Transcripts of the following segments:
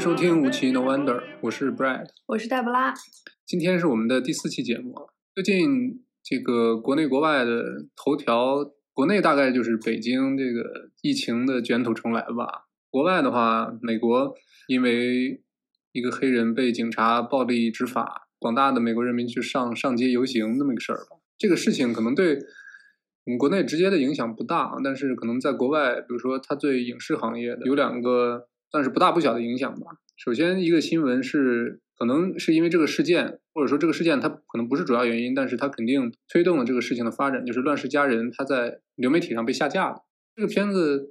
迎收听无奇 No Wonder，我是 Brad。我是黛布拉。今天是我们的第四期节目啊。最近这个国内国外的头条，国内大概就是北京这个疫情的卷土重来吧。国外的话，美国因为一个黑人被警察暴力执法，广大的美国人民去上上街游行那么一个事儿吧。这个事情可能对我们国内直接的影响不大，但是可能在国外，比如说它对影视行业的有两个算是不大不小的影响吧。首先，一个新闻是可能是因为这个事件，或者说这个事件它可能不是主要原因，但是它肯定推动了这个事情的发展，就是《乱世佳人》它在流媒体上被下架了。这个片子，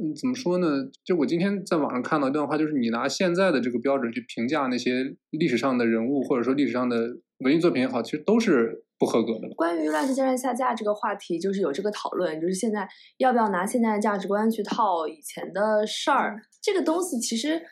嗯，怎么说呢？就我今天在网上看到一段话，就是你拿现在的这个标准去评价那些历史上的人物，或者说历史上的文艺作品也好，其实都是不合格的。关于《乱世佳人》下架这个话题，就是有这个讨论，就是现在要不要拿现在的价值观去套以前的事儿，这个东西其实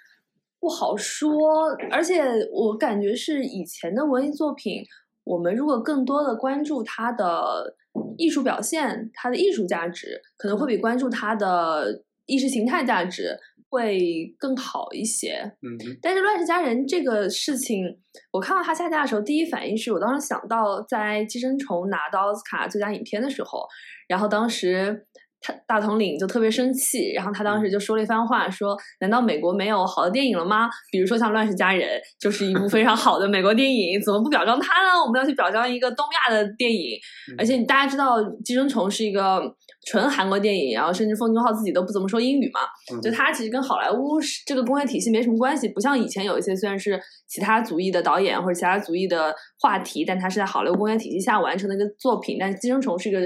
不好说。而且我感觉是以前的文艺作品，我们如果更多的关注它的艺术表现、它的艺术价值，可能会比关注它的意识形态价值会更好一些。嗯，但是《乱世佳人》这个事情，我看到它下架的时候，第一反应是我当时想到在《寄生虫》拿到奥斯卡最佳影片的时候，然后当时他大统领就特别生气，然后他当时就说了一番话，说：“难道美国没有好的电影了吗？比如说像《乱世佳人》，就是一部非常好的美国电影，怎么不表彰它呢？我们要去表彰一个东亚的电影。而且大家知道，《寄生虫》是一个纯韩国电影，然后甚至奉俊昊自己都不怎么说英语嘛，嗯就他其实跟好莱坞是这个工业体系没什么关系，不像以前有一些虽然是其他族裔的导演或者其他族裔的话题，但它是在好莱坞工业体系下完成的一个作品。但是《寄生虫》是一个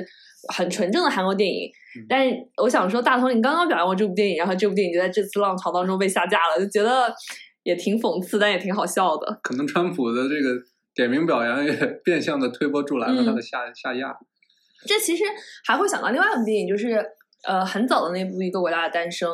很纯正的韩国电影，嗯但是我想说，大头，你刚刚表扬过这部电影，然后这部电影就在这次浪潮当中被下架了，就觉得也挺讽刺，但也挺好笑的。可能川普的这个点名表扬也 变相的推波助澜了嗯他的下、下压。这其实还会想到另外一部电影，就是呃很早的那部《一个伟大的诞生》。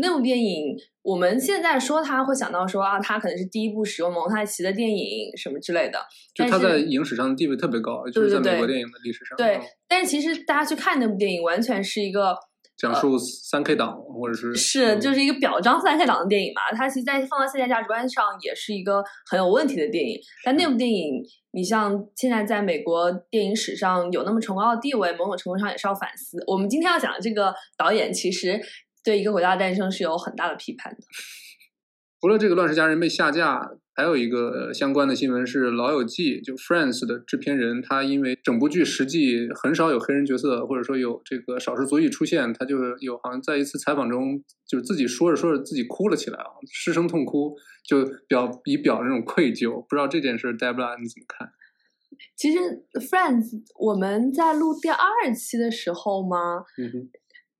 那部电影，我们现在说它会想到说啊，它可能是第一部使用蒙太奇的电影什么之类的。就他在影史上的地位特别高，就是在美国电影的历史上，对嗯，但是其实大家去看那部电影，完全是一个讲述三 K 党或者是是嗯就是一个表彰三 K 党的电影嘛。它其实，在放到现在价值观上，也是一个很有问题的电影。但那部电影，你像现在在美国电影史上有那么崇高的地位，某种程度上也是要反思。我们今天要讲的这个导演，其实对一个国家的诞生是有很大的批判的。除了这个《乱世佳人》被下架，还有一个相关的新闻是《老友记》就 Friends 的制片人，他因为整部剧实际很少有黑人角色，或者说有这个少数族裔出现，他就有好像在一次采访中，就是自己说着说着自己哭了起来啊，失声痛哭，就表以表这种愧疚。不知道这件事 d e b r a 你怎么看？其实《Friends》我们在录第二期的时候吗？嗯哼，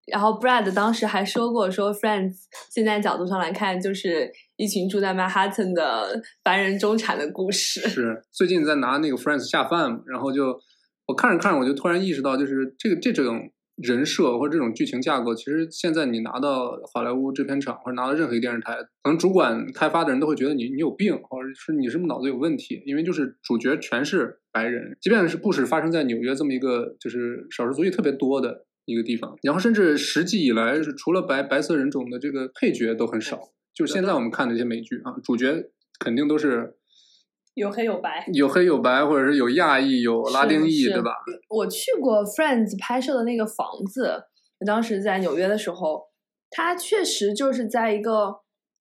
然后 Brad 当时还说过，说 Friends 现在角度上来看，就是一群住在曼哈顿的白人中产的故事。是最近在拿那个 Friends 下饭，然后就我看着看着，我就突然意识到，就是这个这种人设或者这种剧情架构，其实现在你拿到好莱坞制片厂或者拿到任何一个电视台，可能主管开发的人都会觉得你你有病，或者是你是不是脑子有问题？因为就是主角全是白人，即便是故事发生在纽约这么一个就是少数族裔特别多的一个地方，然后甚至实际以来是除了白白色人种的这个配角都很少。就是现在我们看的一些美剧啊，主角肯定都是有黑有白。有黑有白，或者是有亚裔、有拉丁裔，对吧？我去过 Friends 拍摄的那个房子，当时在纽约的时候，它确实就是在一个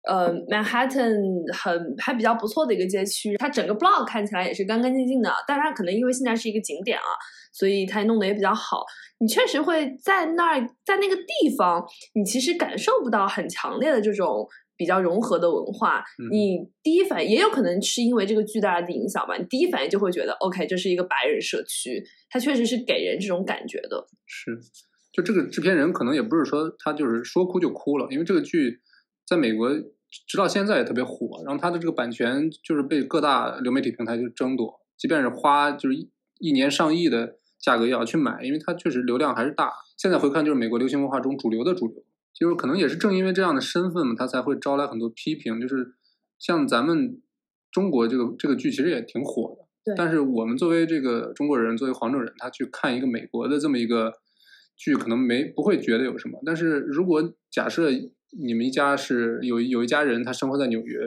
呃，Manhattan 很还比较不错的一个街区，它整个 block 看起来也是干干净净的，但是它可能因为现在是一个景点啊，所以它弄得也比较好。你确实会在那儿，在那个地方，你其实感受不到很强烈的这种比较融合的文化。嗯你第一反应也有可能是因为这个巨大的影响吧，你第一反应就会觉得，OK，这是一个白人社区，它确实是给人这种感觉的。是，就这个制片人可能也不是说他就是说哭就哭了，因为这个剧在美国直到现在也特别火，然后它的这个版权就是被各大流媒体平台就争夺，即便是花就是一一年上亿的价格也要去买，因为它确实流量还是大。现在回看，就是美国流行文化中主流的主流，就是可能也是正因为这样的身份嘛，它才会招来很多批评。就是像咱们中国这个这个剧其实也挺火的，对但是我们作为这个中国人，作为黄种人，他去看一个美国的这么一个剧，可能没不会觉得有什么。但是如果假设你们一家是有有一家人，他生活在纽约，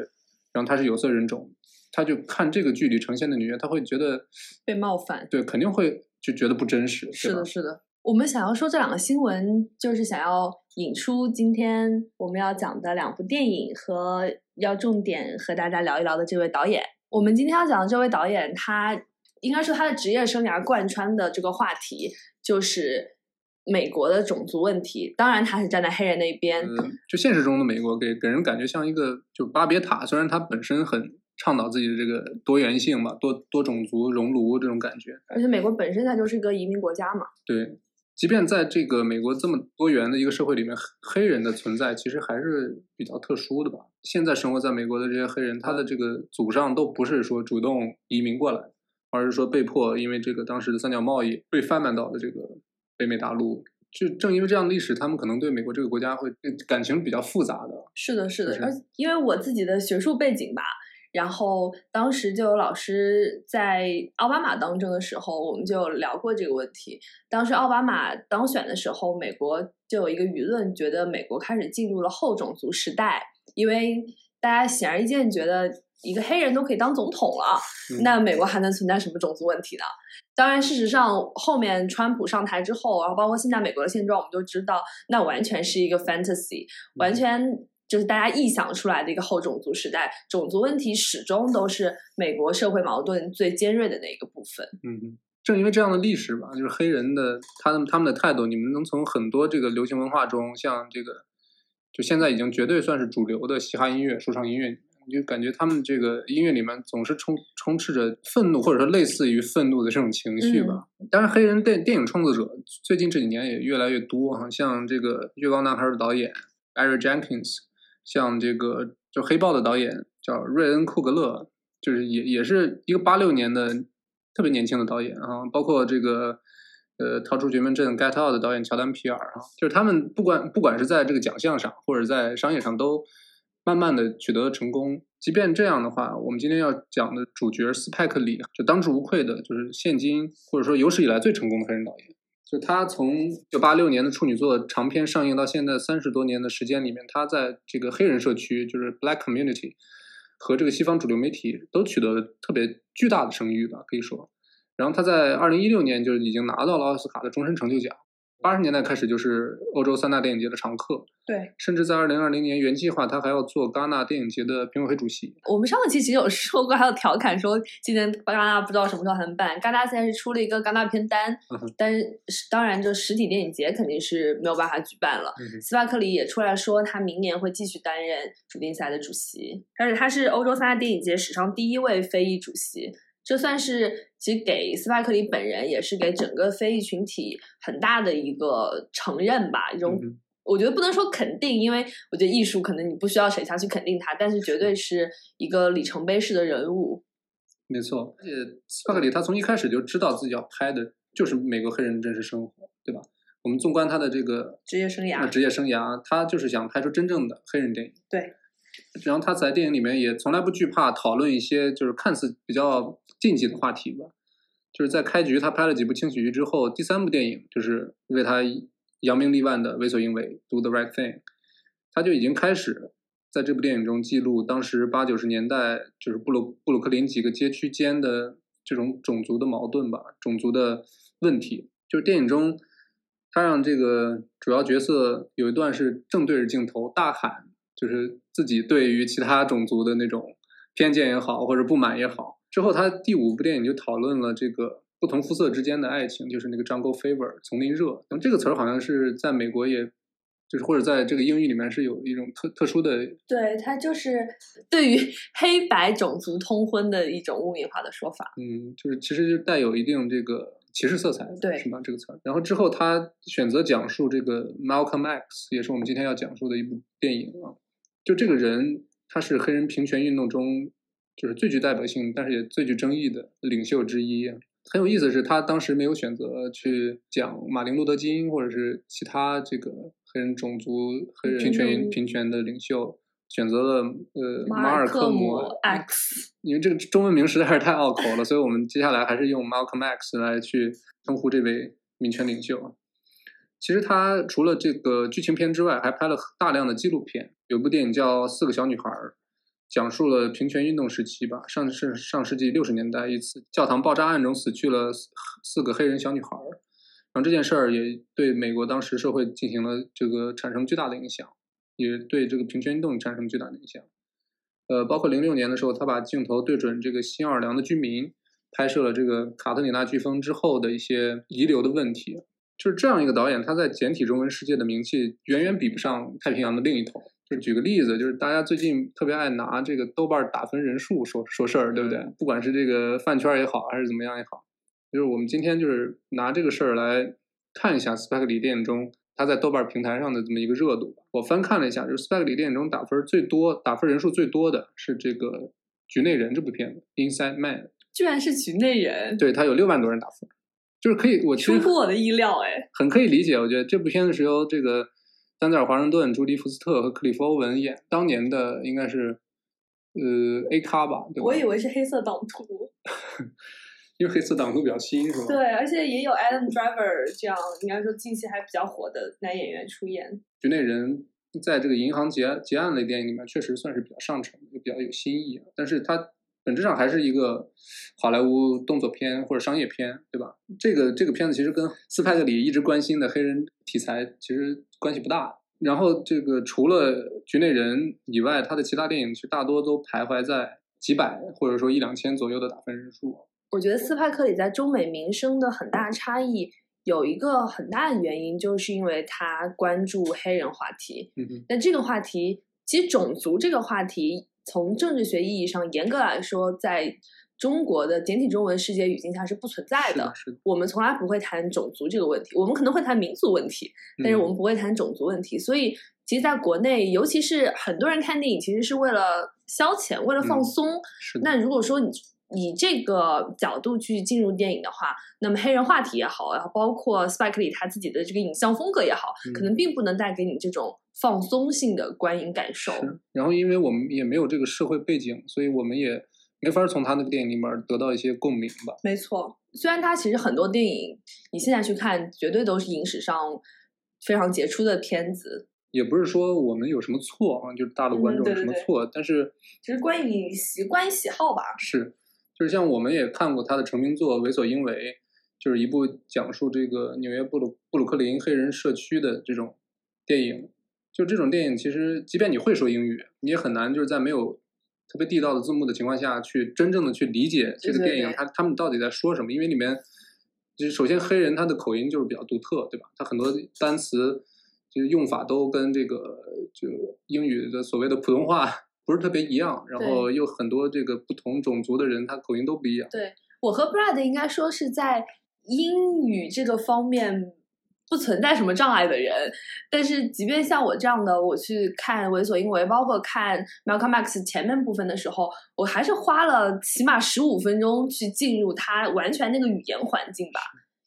然后他是有色人种，他就看这个剧里呈现的纽约，他会觉得被冒犯对，肯定会就觉得不真实，是的，是的。我们想要说这两个新闻，就是想要引出今天我们要讲的两部电影和要重点和大家聊一聊的这位导演。我们今天要讲的这位导演，他应该说他的职业生涯贯穿的这个话题就是美国的种族问题。当然，他是站在黑人那一边，嗯，就现实中的美国给给人感觉像一个就巴别塔，虽然它本身很倡导自己的这个多元性嘛，多多种族熔炉这种感觉，而且美国本身它就是一个移民国家嘛。对。即便在这个美国这么多元的一个社会里面，黑黑人的存在其实还是比较特殊的吧。现在生活在美国的这些黑人，他的这个祖上都不是说主动移民过来，而是说被迫因为这个当时的三角贸易被贩卖到的这个北美大陆。就正因为这样的历史，他们可能对美国这个国家会感情比较复杂的。是的，是的，而因为我自己的学术背景吧，然后当时就有老师在奥巴马当政的时候，我们就聊过这个问题。当时奥巴马当选的时候，美国就有一个舆论，觉得美国开始进入了后种族时代，因为大家显而易见觉得一个黑人都可以当总统了，嗯那美国还能存在什么种族问题呢？当然，事实上，后面川普上台之后，然后包括现在美国的现状，我们都知道，那完全是一个 fantasy，完全就是大家臆想出来的一个后种族时代。种族问题始终都是美国社会矛盾最尖锐的那一个部分。嗯，正因为这样的历史吧，就是黑人的他们他们的态度，你们能从很多这个流行文化中，像这个，就现在已经绝对算是主流的嘻哈音乐、说唱音乐你就感觉他们这个音乐里面总是充充斥着愤怒，或者说类似于愤怒的这种情绪吧。当然，黑人电电影创作者最近这几年也越来越多哈，像这个《月光男孩》的导演 Barry Jenkins，像这个就黑豹的导演叫瑞恩·库格勒，就是也也是一个八六年的特别年轻的导演啊，包括这个呃《逃出绝命镇》《Get Out》的导演乔丹·皮尔啊，就是他们不管不管是在这个奖项上或者在商业上都慢慢的取得了成功。即便这样的话，我们今天要讲的主角斯派克·里就当之无愧的，就是现今或者说有史以来最成功的黑人导演。就他从一九八六年的处女作长片上映到现在三十多年的时间里面，他在这个黑人社区，就是 Black Community 和这个西方主流媒体都取得了特别巨大的声誉吧，可以说。然后他在二零一六年就已经拿到了奥斯卡的终身成就奖。八十年代开始就是欧洲三大电影节的常客，对甚至在二零二零年原计划他还要做戛纳电影节的评委会主席。我们上一期其实有说过，还有调侃说今年戛纳不知道什么时候才能办。戛纳现在是出了一个戛纳片单，嗯但是当然就实体电影节肯定是没有办法举办了。嗯斯巴克里也出来说，他明年会继续担任主竞赛的主席，而且他是欧洲三大电影节史上第一位非裔主席。这算是其实给斯派克里本人，也是给整个非裔群体很大的一个承认吧，一种嗯我觉得不能说肯定，因为我觉得艺术可能你不需要谁下去肯定它，但是绝对是一个里程碑式的人物。没错，而且斯帕克里他从一开始就知道自己要拍的就是美国黑人的真实生活，对吧？我们纵观他的这个职业生涯呃职业生涯，他就是想拍出真正的黑人电影。对。然后他在电影里面也从来不惧怕讨论一些就是看似比较禁忌的话题吧。就是在开局他拍了几部轻喜剧之后，第三部电影就是为他扬名立万的《为所应为》（Do the Right Thing），他就已经开始在这部电影中记录当时八九十年代就是布鲁布鲁克林几个街区间的这种种族的矛盾吧，种族的问题。就是电影中，他让这个主要角色有一段是正对着镜头大喊，就是自己对于其他种族的那种偏见也好，或者不满也好。之后，他第五部电影就讨论了这个不同肤色之间的爱情，就是那个 Jungle Fever 丛林热。那么这个词儿好像是在美国也。就是或者在这个英语里面是有一种特特殊的，对，它就是对于 黑白种族通婚的一种污名化的说法。嗯，就是其实就带有一定这个歧视色彩，对，是吗？这个词儿。然后之后他选择讲述这个 Malcolm X，也是我们今天要讲述的一部电影啊。就这个人，他是黑人平权运动中就是最具代表性，但是也最具争议的领袖之一。很有意思的是，他当时没有选择去讲马丁路德金或者是其他这个。黑人种族、黑人平权、平权的领袖选择了呃马尔科姆 X，因为这个中文名实在是太拗口了，所以我们接下来还是用 Malcolm X 来去称呼这位民权领袖。其实他除了这个剧情片之外，还拍了大量的纪录片，有部电影叫《四个小女孩》，讲述了平权运动时期吧，上是上世纪六十年代一次教堂爆炸案中死去了四个黑人小女孩。然后这件事儿也对美国当时社会进行了这个产生巨大的影响，也对这个平权运动产生巨大的影响。呃，包括零六年的时候，他把镜头对准这个新奥尔良的居民，拍摄了这个卡特里娜飓风之后的一些遗留的问题。就是这样一个导演，他在简体中文世界的名气远远比不上太平洋的另一头。就举个例子，就是大家最近特别爱拿这个豆瓣打分人数说说事儿，对不对？不管是这个饭圈也好，还是怎么样也好。就是我们今天就是拿这个事儿来看一下斯派克里电影中它在豆瓣平台上的这么一个热度。我翻看了一下，就是斯派克里电影中打分最多、打分人数最多的是这个《局内人》这部片子，《Inside Man》，居然是《局内人》。对他有六万多人打分，就是可以我出乎我的意料，哎，很可以理解。我觉得这部片子是由这个丹泽尔·华盛顿、朱迪·福斯特和克里夫·欧文演，当年的应该是呃 A 咖吧？我以为是黑色党徒。因为黑色党徒比较新，是吧？对，而且也有 Adam Driver 这样应该说近期还比较火的男演员出演。局内人在这个银行结结案类电影里面，确实算是比较上乘，也比较有新意。但是它本质上还是一个好莱坞动作片或者商业片，对吧？这个这个片子其实跟斯派克里一直关心的黑人题材其实关系不大。然后这个除了局内人以外，他的其他电影其实大多都徘徊在几百或者说一两千左右的打分人数。我觉得斯派克里在中美名声的很大差异，有一个很大的原因，就是因为他关注黑人话题。嗯嗯。但这个话题，其实种族这个话题，从政治学意义上严格来说，在中国的简体中文世界语境下是不存在的。是的。我们从来不会谈种族这个问题，我们可能会谈民族问题，但是我们不会谈种族问题。所以，其实在国内，尤其是很多人看电影，其实是为了消遣，为了放松。是。那如果说你。以这个角度去进入电影的话，那么黑人话题也好，然后包括 Spike Lee 他自己的这个影像风格也好，可能并不能带给你这种放松性的观影感受。然后，因为我们也没有这个社会背景，所以我们也没法从他那个电影里面得到一些共鸣吧。没错，虽然他其实很多电影，你现在去看，绝对都是影史上非常杰出的片子。也不是说我们有什么错啊，就是大陆观众有什么错，但是其实关于习惯喜好吧。是。就是像我们也看过他的成名作《为所应为》，就是一部讲述这个纽约布鲁布鲁克林黑人社区的这种电影。就这种电影，其实即便你会说英语，你也很难就是在没有特别地道的字幕的情况下去真正的去理解这个电影，他他们到底在说什么。因为里面就是首先黑人他的口音就是比较独特，对吧？他很多单词就是用法都跟这个就英语的所谓的普通话。不是特别一样，然后又很多这个不同种族的人，他口音都不一样。对我和 Brad 应该说是在英语这个方面不存在什么障碍的人，但是即便像我这样的，我去看《为所欲为》，包括看 Malcolm X 前面部分的时候，我还是花了起码十五分钟去进入他完全那个语言环境吧。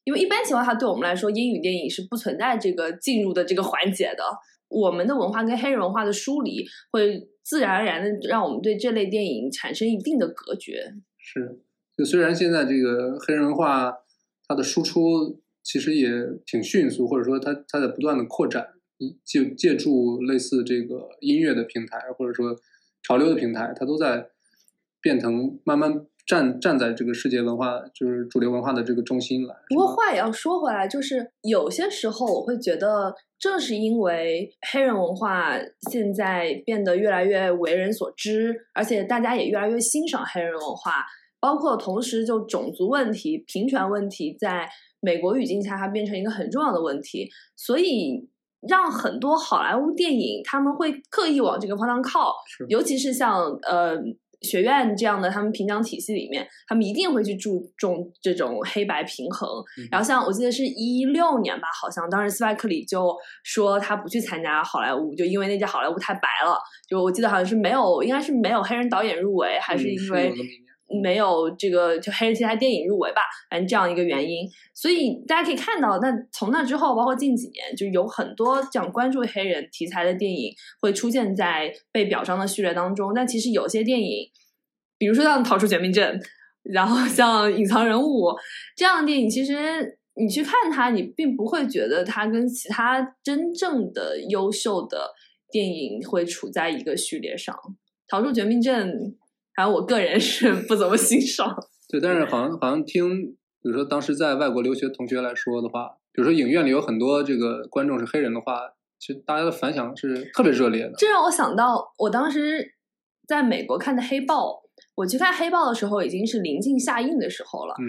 因为一般情况下，对我们来说，英语电影是不存在这个进入的这个环节的。我们的文化跟黑人文化的疏离会。自然而然的让我们对这类电影产生一定的隔绝。是，就虽然现在这个黑人文化它的输出其实也挺迅速，或者说它它在不断的扩展，借借助类似这个音乐的平台，或者说潮流的平台，它都在变成慢慢站站在这个世界文化，就是主流文化的这个中心来。不过话也要说回来，就是有些时候我会觉得，正是因为黑人文化现在变得越来越为人所知，而且大家也越来越欣赏黑人文化，包括同时就种族问题、平权问题，在美国语境下它变成一个很重要的问题，所以让很多好莱坞电影他们会刻意往这个方向靠，尤其是像呃学院这样的他们评奖体系里面，他们一定会去注重这种黑白平衡。嗯然后像我记得是一六年吧，好像当时斯派克里就说他不去参加好莱坞，就因为那届好莱坞太白了。就我记得好像是没有，应该是没有黑人导演入围，还是嗯因为没有这个就黑人题材电影入围吧，反正这样一个原因。所以大家可以看到，那从那之后，包括近几年，就有很多这样关注黑人题材的电影会出现在被表彰的序列当中。但其实有些电影，比如说像《逃出绝命镇》，然后像《隐藏人物》这样的电影，其实你去看它，你并不会觉得它跟其他真正的优秀的电影会处在一个序列上。《逃出绝命镇》，反正我个人是 不怎么欣赏。对，但是好像好像听，比如说当时在外国留学同学来说的话，比如说影院里有很多这个观众是黑人的话，其实大家的反响是特别热烈的。这让我想到，我当时在美国看的《黑豹》，我去看《黑豹》的时候已经是临近下映的时候了，嗯，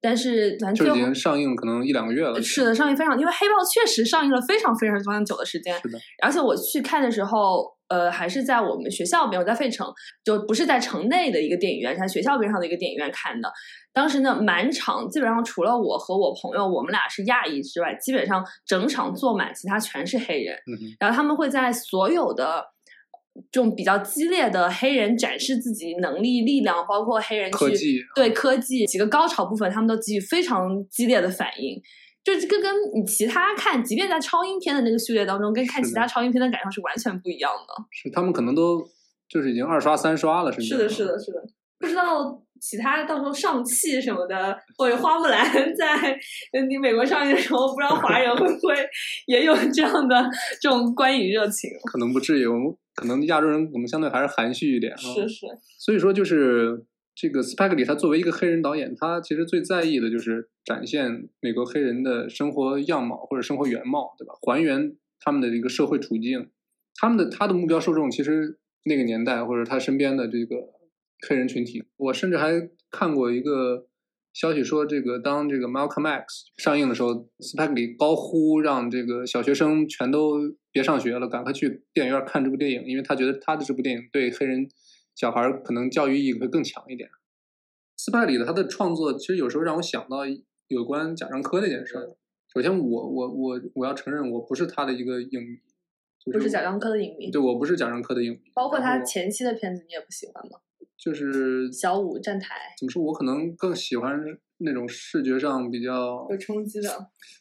但是咱就已经上映可能一两个月了。是的，上映非常，因为《黑豹》确实上映了非常非常非常久的时间，是的，而且我去看的时候，呃，还是在我们学校边，我在费城，就不是在城内的一个电影院，是在学校边上的一个电影院看的。当时呢，满场基本上除了我和我朋友，我们俩是亚裔之外，基本上整场坐满，其他全是黑人。嗯，然后他们会在所有的这种比较激烈的黑人展示自己能力、力量，包括黑人去科技对科技几个高潮部分，他们都给予非常激烈的反应。就是跟跟你其他看，即便在超英片的那个序列当中，跟看其他超英片的感受是完全不一样的。是他们可能都就是已经二刷三刷了，甚至是的，是的，是的。不知道其他到时候上汽什么的，或者花木兰 在呃你美国上映的时候，不知道华人会不会也有这样的这种观影热情？可能不至于。我们可能亚洲人我们相对还是含蓄一点啊。是是，所以说，就是这个斯派克里他作为一个黑人导演，他其实最在意的就是展现美国黑人的生活样貌或者生活原貌，对吧？还原他们的一个社会处境。他们的他的目标受众其实那个年代或者他身边的这个黑人群体，我甚至还看过一个消息说，这个当这个 Malcolm X 上映的时候，斯派克里高呼让这个小学生全都别上学了，赶快去电影院看这部电影，因为他觉得他的这部电影对黑人小孩儿可能教育意义会更强一点。斯派里的他的创作，其实有时候让我想到有关贾樟柯那件事儿。首先我，我我我要承认，我不是他的一个影迷，就不是贾樟柯的影迷，对我不是贾樟柯的影迷，包括他前期的片子，你也不喜欢吗？就是小五站台怎么说，我可能更喜欢那种视觉上比较有冲击的，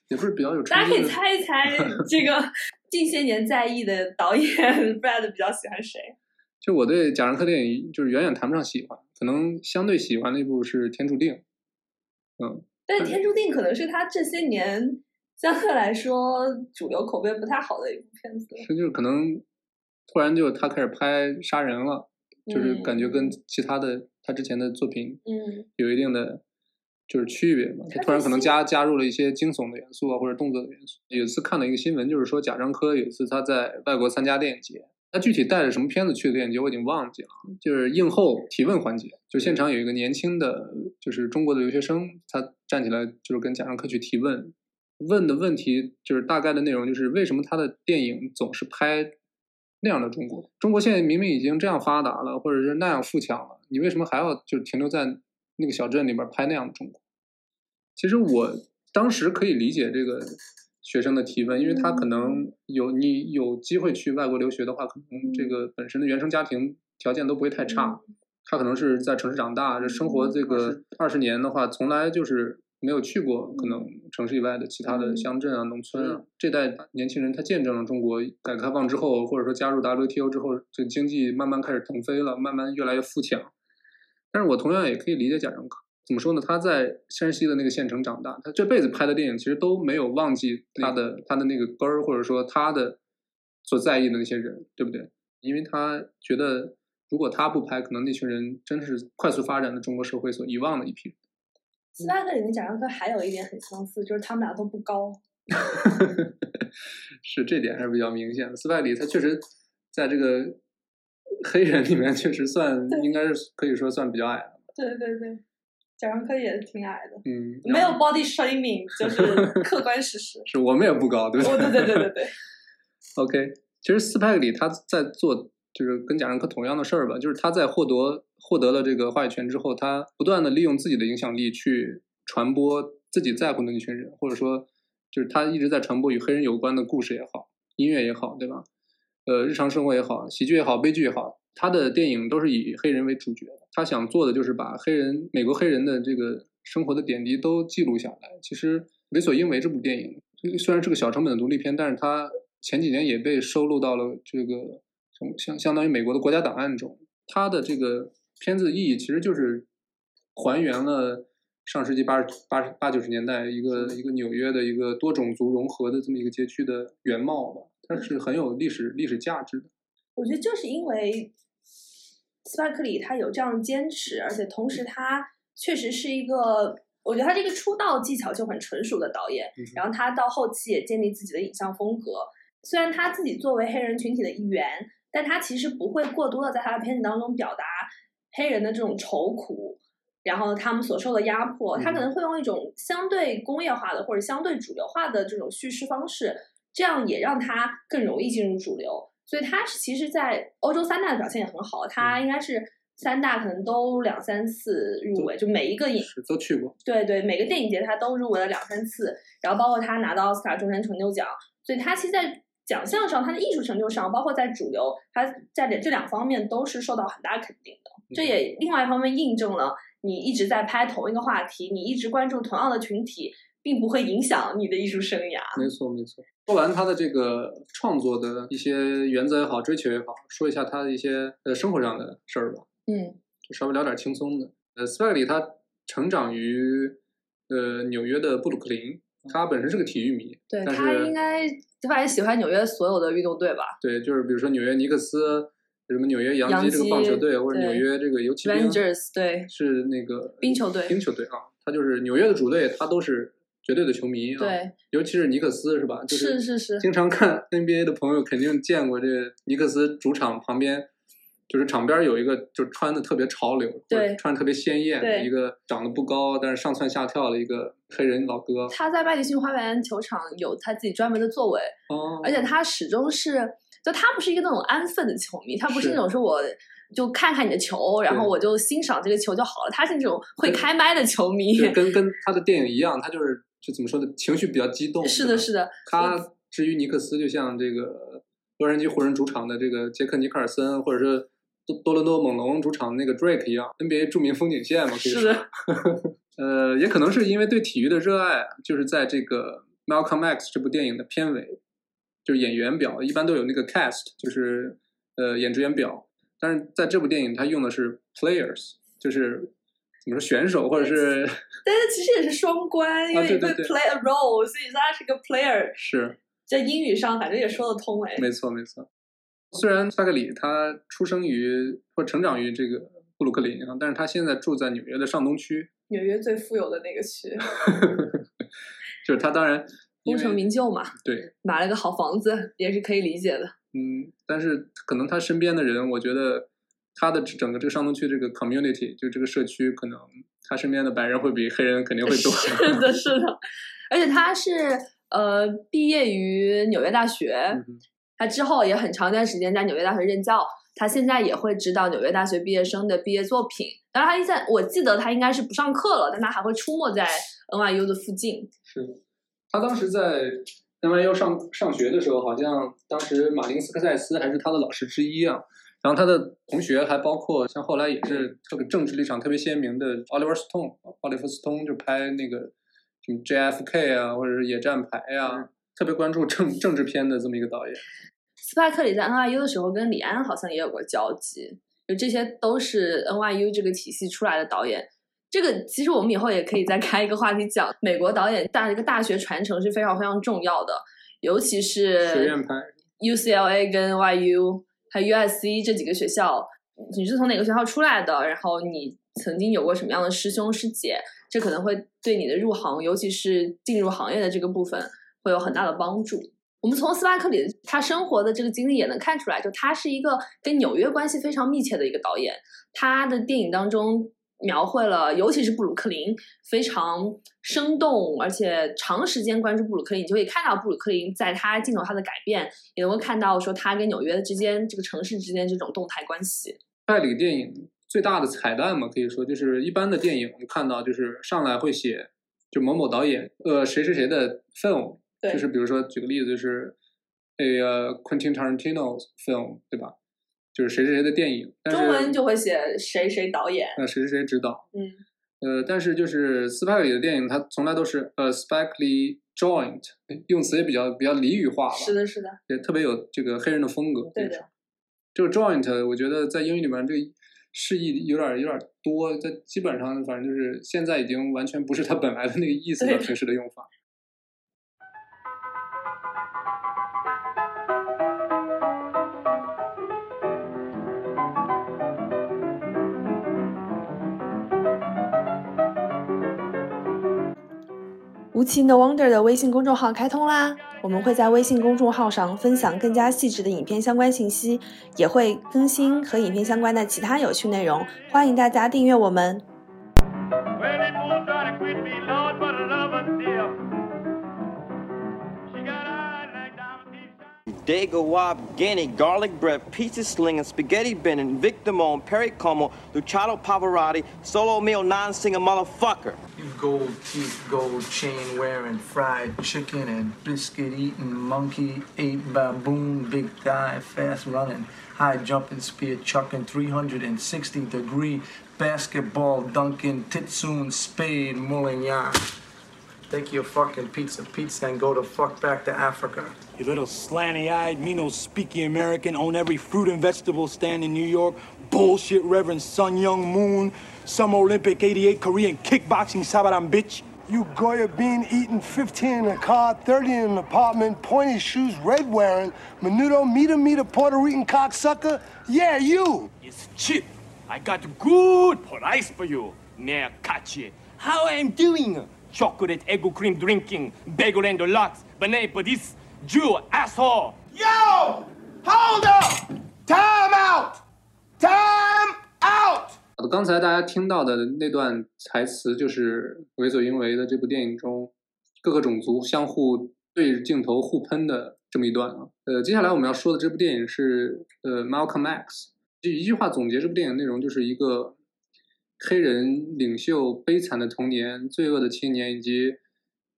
也不是比较有冲击大家可以。猜一猜，这个近些年在役的导演 Brad 比较喜欢谁？就我对贾樟柯电影就是远远谈不上喜欢，可能相对喜欢的一部是《天注定》。嗯，但是《天注定》可能是他这些年相对来说主流口碑不太好的一部片子。是就是可能突然就他开始拍杀人了，就是嗯感觉跟其他的他之前的作品嗯，有一定的就是区别嘛。他突然可能加加入了一些惊悚的元素啊，或者动作的元素。有一次看了一个新闻，就是说贾樟柯有一次他在外国参加电影节，他具体带着什么片子去的电影节我已经忘记了，就是映后提问环节，就现场有一个年轻的就是中国的留学生，他站起来就是跟贾樟柯去提问。问的问题就是大概的内容，就是为什么他的电影总是拍那样的中国？中国现在明明已经这样发达了，或者是那样富强了，你为什么还要就停留在那个小镇里边拍那样的中国？其实我当时可以理解这个学生的提问，因为他可能有你有机会去外国留学的话，可能这个本身的原生家庭条件都不会太差。他可能是在城市长大，这生活这个二十年的话，从来就是没有去过可能城市以外的其他的乡镇啊、农村啊。这代年轻人他见证了中国改革开放之后，或者说加入 WTO 之后，这经济慢慢开始腾飞了，慢慢越来越富强。但是我同样也可以理解贾樟柯，怎么说呢？他在山西的那个县城长大，他这辈子拍的电影其实都没有忘记他的他的那个根儿，或者说他的所在意的那些人，对不对？因为他觉得如果他不拍，可能那群人真是快速发展的中国社会所遗忘的一批人。斯派克里跟贾樟柯还有一点很相似，就是他们俩都不高。是这点还是比较明显的。斯派里他确实在这个黑人里面确实算应该是可以说算比较矮的。对对对，贾樟柯也挺矮的，嗯，没有 body shaming，就是客观事实。是我们也不高，对吧？哦，对对对对对，OK，其实斯派克里他在做就是跟贾樟柯同样的事儿吧，就是他在获得获得了这个话语权之后，他不断的利用自己的影响力去传播自己在乎的那群人，或者说就是他一直在传播与黑人有关的故事也好，音乐也好，对吧？呃，日常生活也好，喜剧也好，悲剧也好，他的电影都是以黑人为主角。他想做的就是把黑人美国黑人的这个生活的点滴都记录下来。其实《为所应为》这部电影虽然是个小成本的独立片，但是它前几年也被收录到了这个相相当于美国的国家档案中。它的这个片子意义其实就是还原了上世纪八十八十八九十年代一个一个纽约的一个多种族融合的这么一个街区的原貌吧。它是很有历史历史价值的。我觉得就是因为斯派克里他有这样的坚持，而且同时他确实是一个，我觉得他这个出道技巧就很纯熟的导演，嗯然后他到后期也建立自己的影像风格。虽然他自己作为黑人群体的一员，但他其实不会过多的在他的片子当中表达黑人的这种愁苦，然后他们所受的压迫，他可能会用一种相对工业化的或者相对主流化的这种叙事方式，这样也让他更容易进入主流。所以他其实，在欧洲三大的表现也很好，他应该是三大可能都两三次入围，就每一个影是都去过，对对，每个电影节他都入围了两三次，然后包括他拿到奥斯卡终身成就奖，所以他其实，在奖项上，他的艺术成就上，包括在主流，他在这两方面都是受到很大肯定的。这也另外一方面印证了你一直在拍同一个话题，你一直关注同样的群体，并不会影响你的艺术生涯。没错没错。说完他的这个创作的一些原则也好，追求也好，说一下他的一些呃生活上的事儿吧。嗯就稍微聊点轻松的。呃，斯派克里他成长于呃纽约的布鲁克林，他本身是个体育迷，对他应该他也喜欢纽约所有的运动队吧对，就是比如说纽约尼克斯，什么纽约洋洋基这个棒球队，或者纽约这个游骑兵，Rangers 对是那个冰球队冰球队啊，他就是纽约的主队，他都是绝对的球迷啊。，对，尤其是尼克斯是吧？就是是是经常看 NBA 的朋友肯定见过这个尼克斯主场旁边，就是场边有一个就穿的特别潮流，对穿的特别鲜艳一个长得不高，但是上蹿下跳的一个黑人老哥。他在麦迪逊花园球场有他自己专门的座位，哦，而且他始终是，就他不是一个那种安分的球迷，他不是是那种说我就看看你的球，然后我就欣赏这个球就好了。他是那种会开麦的球迷。就 跟跟他的电影一样，他就是就怎么说呢，情绪比较激动。是的，是的，他至于尼克斯，就像这个洛杉矶湖人主场的这个杰克尼克尔森，或者是多多伦多猛龙主场那个 Drake 一样，NBA 著名风景线嘛，可以说。是的，呃，也可能是因为对体育的热爱，就是在这个《Malcolm X》这部电影的片尾，就是演员表，一般都有那个 cast，就是呃演职员表，但是在这部电影，他用的是 players，就是怎么说选手或者是 但是其实也是双关，因为你会啊对对对 play a role，所以说他是个 player，是在英语上反正也说得通哎。没错没错。虽然萨克里他出生于或成长于这个布鲁克林啊，但是他现在住在纽约的上东区，纽约最富有的那个区，就是他当然 功成名就嘛，对买了个好房子也是可以理解的。嗯，但是可能他身边的人，我觉得他的整个这个上东区这个 community，就这个社区，可能他身边的白人会比黑人肯定会多。是的，是的，而且他是呃毕业于纽约大学，嗯他之后也很长一段时间在纽约大学任教。他现在也会指导纽约大学毕业生的毕业作品。当然，他现在我记得他应该是不上课了，但他还会出没在 NYU 的附近。是他当时在 NYU 上上学的时候，好像当时马丁斯科塞斯还是他的老师之一啊。然后他的同学还包括像后来也是这个政治立场特别鲜明的 Oliver Stone，奥利弗斯通就拍那个什么 JFK 啊，或者是野战排啊，特别关注政政治片的这么一个导演。斯派克里在 NYU 的时候跟李安好像也有过交集，就这些都是 NYU 这个体系出来的导演。这个其实我们以后也可以再开一个话题讲，美国导演大一个大学传承是非常非常重要的，尤其是学院派 UCLA 跟 YU 还有 USC 这几个学校，你是从哪个学校出来的，然后你曾经有过什么样的师兄师姐，这可能会对你的入行，尤其是进入行业的这个部分，会有很大的帮助。我们从斯巴克里他生活的这个经历也能看出来，就他是一个跟纽约关系非常密切的一个导演。他的电影当中描绘了，尤其是布鲁克林非常生动，而且长时间关注布鲁克林，你就可以看到布鲁克林在他镜头下的改变，也能够看到说他跟纽约之间这个城市之间这种动态关系。拜里电影最大的彩蛋嘛，可以说就是一般的电影，我们看到就是上来会写就某某导演呃谁谁谁的 film。对就是比如说举个例子，就是那个 Quentin Tarantino film，对吧？就是谁谁谁的电影，但是中文就会写谁谁导演，呃谁谁谁指导，嗯，呃，但是就是斯派克里的电影，它从来都是呃 Spike Lee joint，用词也比较比较俚语化吧，是的，是的，也特别有这个黑人的风格。对的这个 joint 我觉得在英语里面这个释义有点有点多，它基本上反正就是现在已经完全不是它本来的那个意思了，平时的用法。无情的 Wonder 的微信公众号开通啦！我们会在微信公众号上分享更加细致的影片相关信息，也会更新和影片相关的其他有趣内容，欢迎大家订阅我们。Dago Wab, Guinea, garlic bread, pizza slinging, spaghetti bending, Victimone, Perry Como, Luciano Pavarotti, solo meal non-singer motherfucker. Gold teeth, gold chain wearing, fried chicken and biscuit eating, monkey ate baboon, big thigh, fast running, high jumping, spear chucking, 360 degree basketball dunking, titsoon, spade, Moulignan. Take your fucking pizza pizza and go the fuck back to Africa. You little slanty-eyed, me no speaky American, own every fruit and vegetable stand in New York. Bullshit Reverend Sun Young Moon, Summer Olympic 88 Korean kickboxing Sabaran bitch. You Goya bean eating 15 in a car, 30 in an apartment, pointy shoes, red wearing, menudo, meter meter Puerto Rican cocksucker? Yeah, you! It's cheap. I got good price for you. Mayor Kachi. How I'm doing? Chocolate egg cream drinking, bagel and deluxe, banana for this Jew asshole. Yo! Hold up! Time out! Time out! 好的，刚才大家听到的那段台词，就是《为所应为》的这部电影中各个种族相互对着镜头互喷的这么一段啊。呃，接下来我们要说的这部电影是呃 Malcolm X，就一句话总结这部电影内容，就是一个黑人领袖悲惨的童年、罪恶的青年，以及